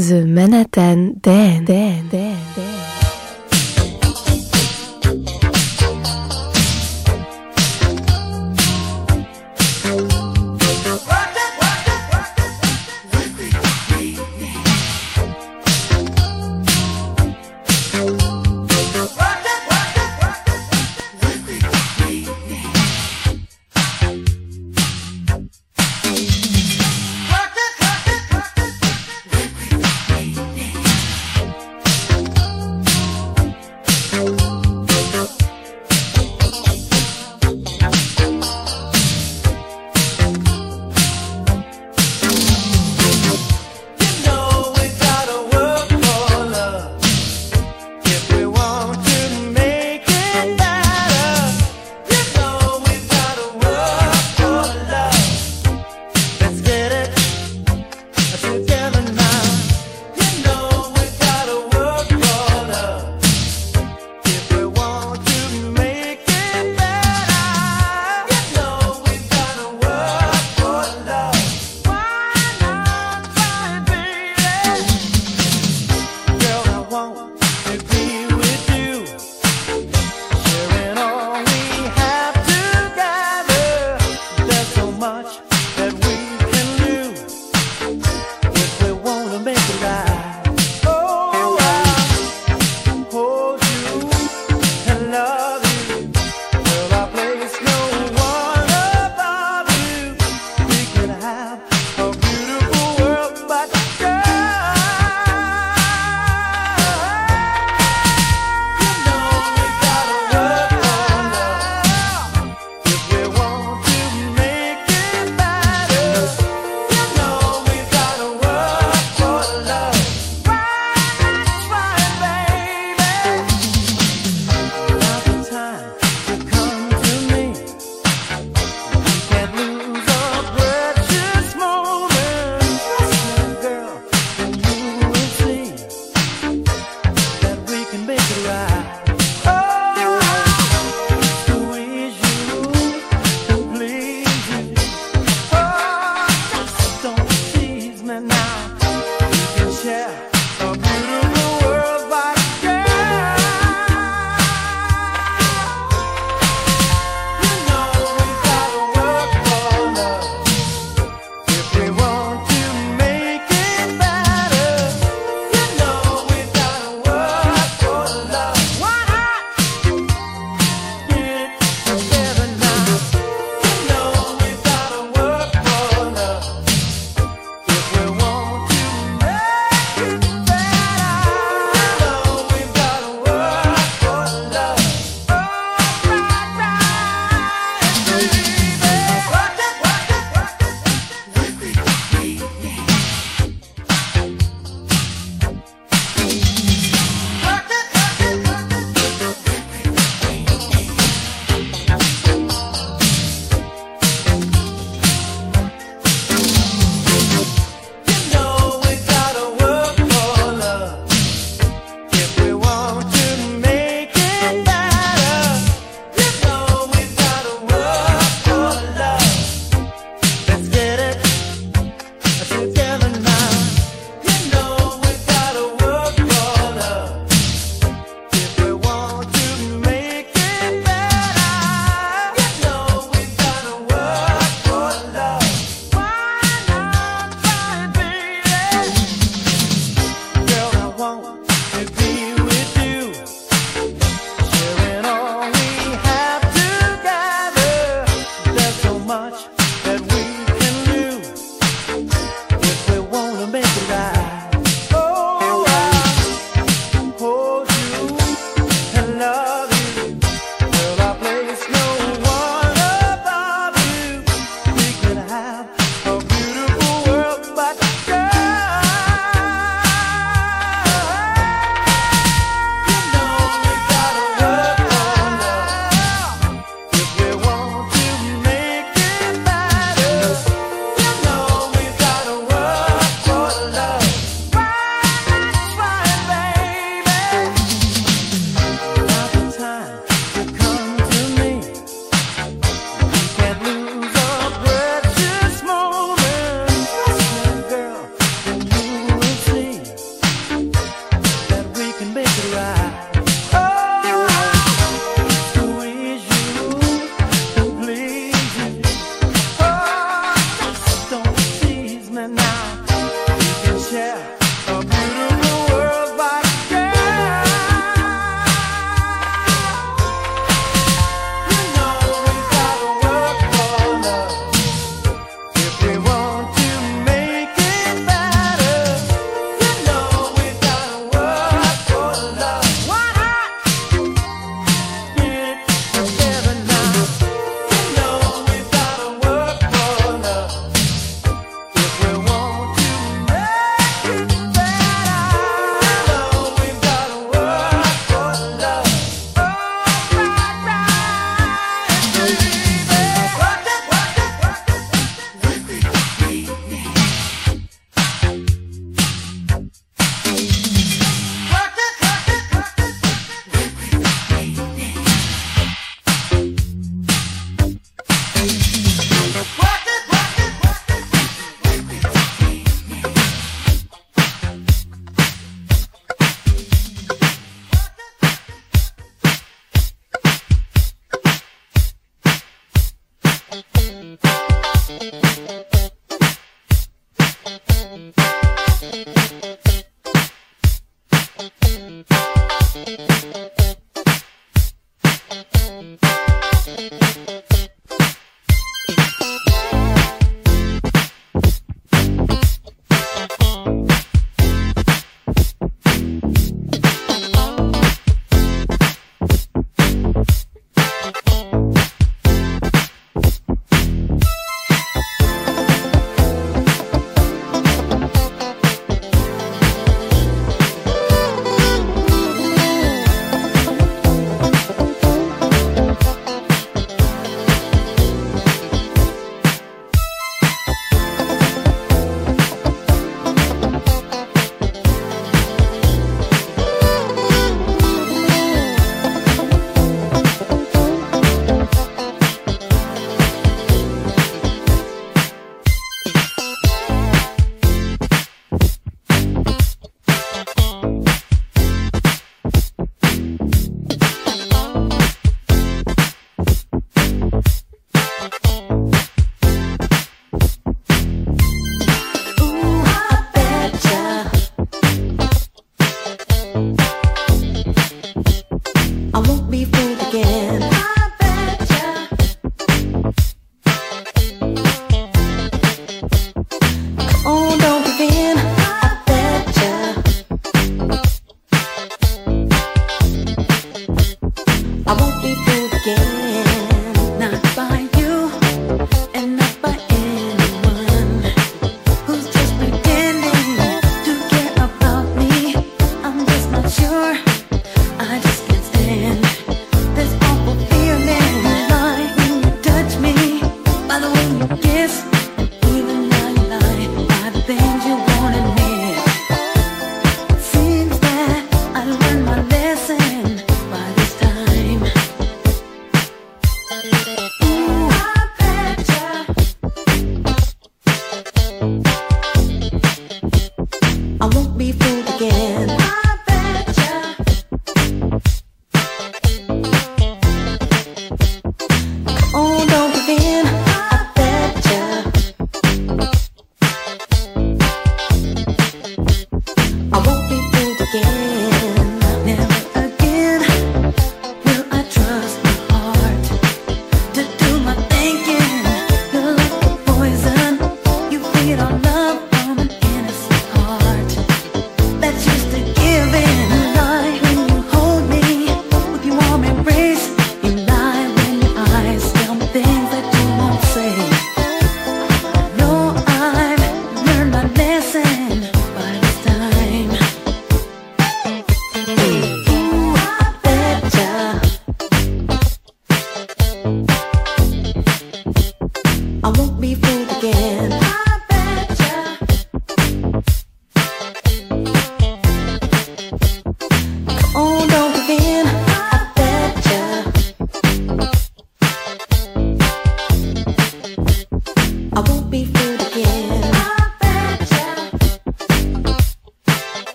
The Manhattan Dan. Dan. Dan. Dan.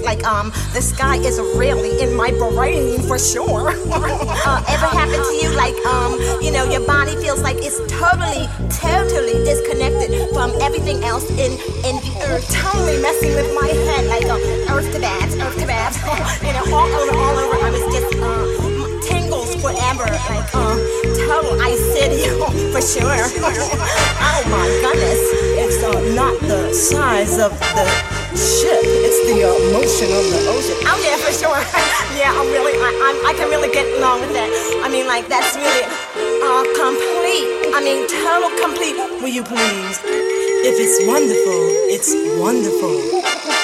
like um the sky is really in my brain for sure. uh, ever happened to you like um you know your body feels like it's totally totally disconnected from everything else in in the earth, totally messing with my head like um, earth to bat, earth to bat, you know all over all over. I was just uh, tingles forever like um total I said for sure. oh my goodness, it's uh, not the size of the ship. It's the uh, motion of the ocean. Oh yeah, for sure. yeah, I'm really, I, I'm, I can really get along with that. I mean, like that's really uh, complete. I mean, total complete. Will you please? If it's wonderful, it's wonderful.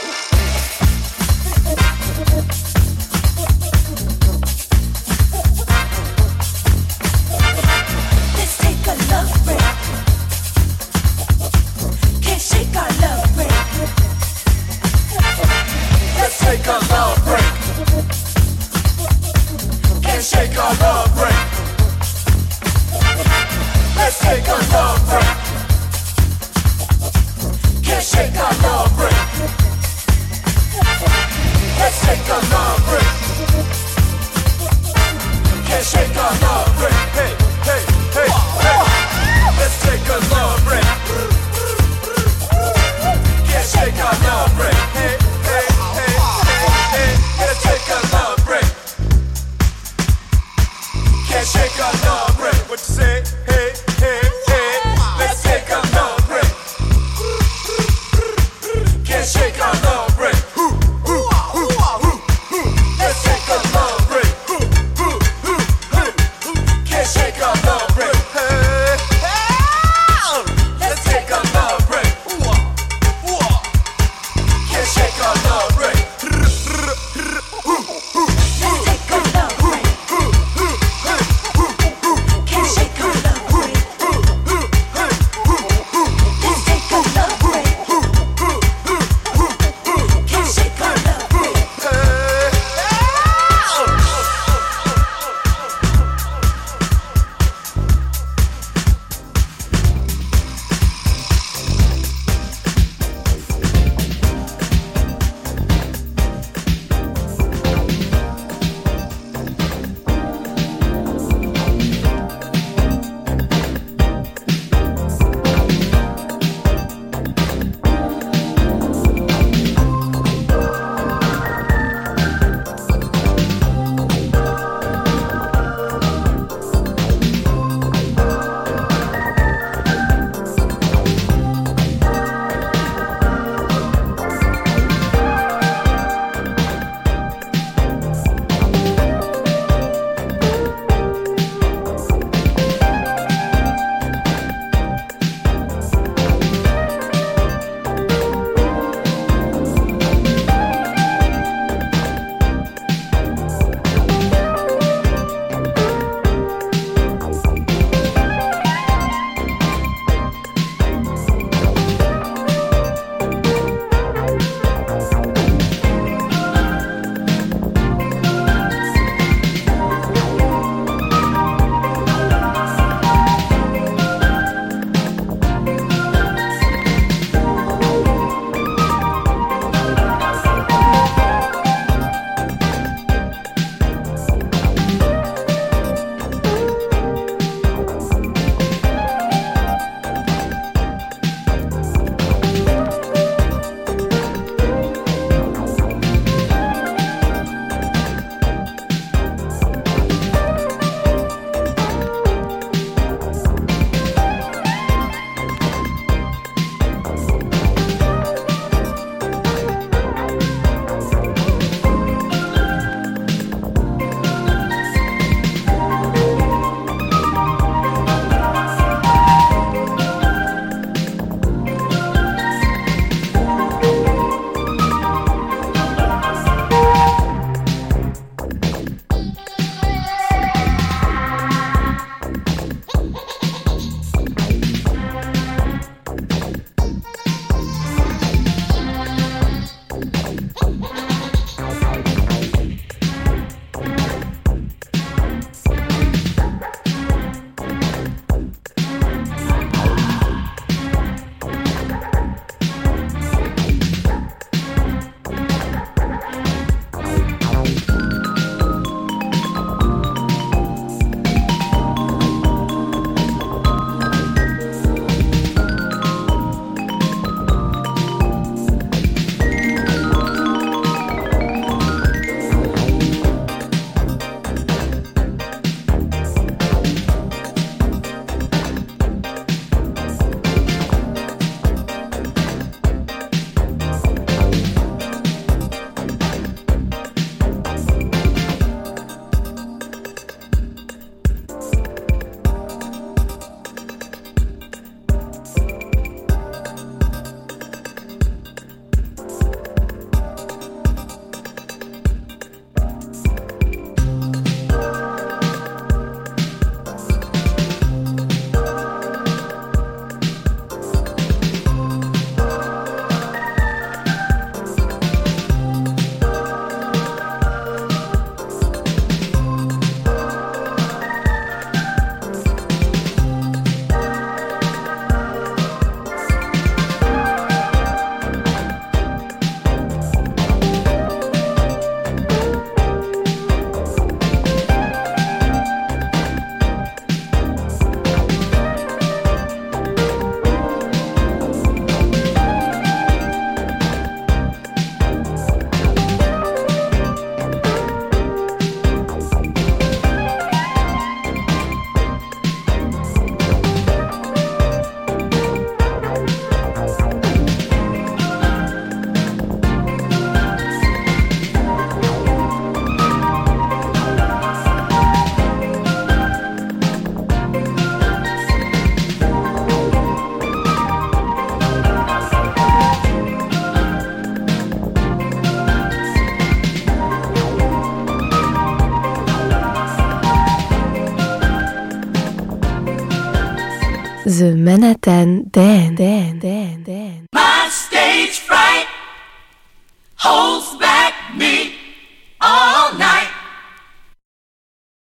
The Manhattan Dan Dan Dan